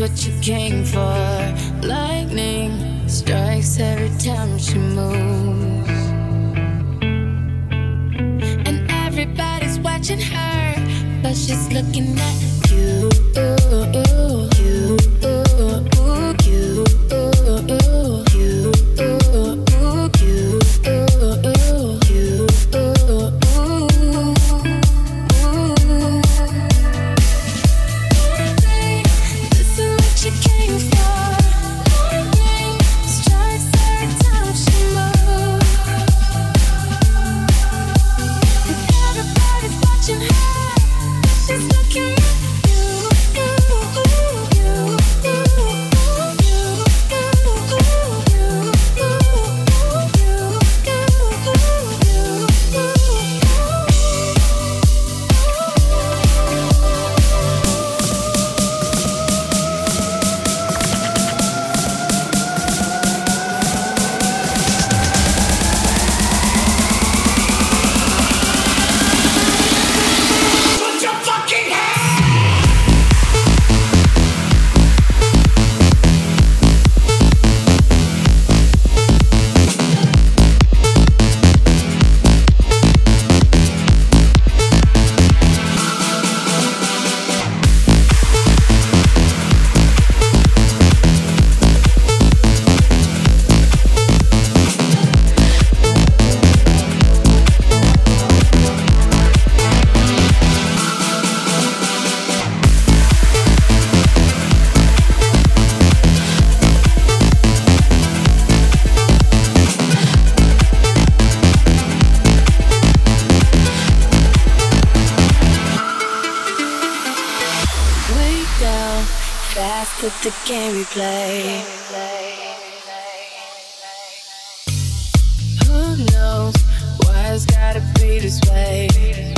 what you came for. Lightning strikes every time she moves. And everybody's watching her, but she's looking at you. The game we play. Who knows why it's gotta be this way?